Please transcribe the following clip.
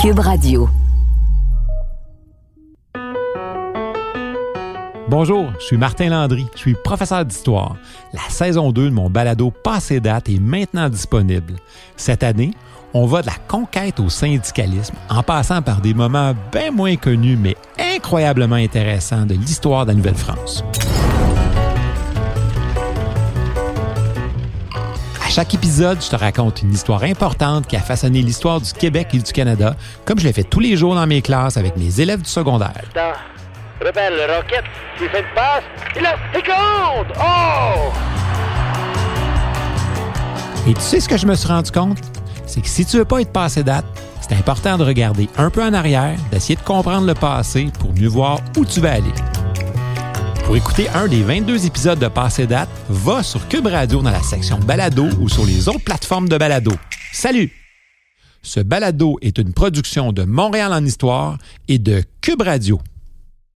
Cube Radio. Bonjour, je suis Martin Landry, je suis professeur d'histoire. La saison 2 de mon balado Passé date est maintenant disponible. Cette année, on va de la conquête au syndicalisme en passant par des moments bien moins connus mais incroyablement intéressants de l'histoire de la Nouvelle-France. Chaque épisode, je te raconte une histoire importante qui a façonné l'histoire du Québec et du Canada, comme je l'ai fait tous les jours dans mes classes avec mes élèves du secondaire. Rebelle, le rocket, tu fais une passe, il compte! Oh! Et tu sais ce que je me suis rendu compte? C'est que si tu veux pas être passé date, c'est important de regarder un peu en arrière, d'essayer de comprendre le passé pour mieux voir où tu vas aller. Pour écouter un des 22 épisodes de Passé date, va sur Cube Radio dans la section Balado ou sur les autres plateformes de balado. Salut! Ce balado est une production de Montréal en Histoire et de Cube Radio.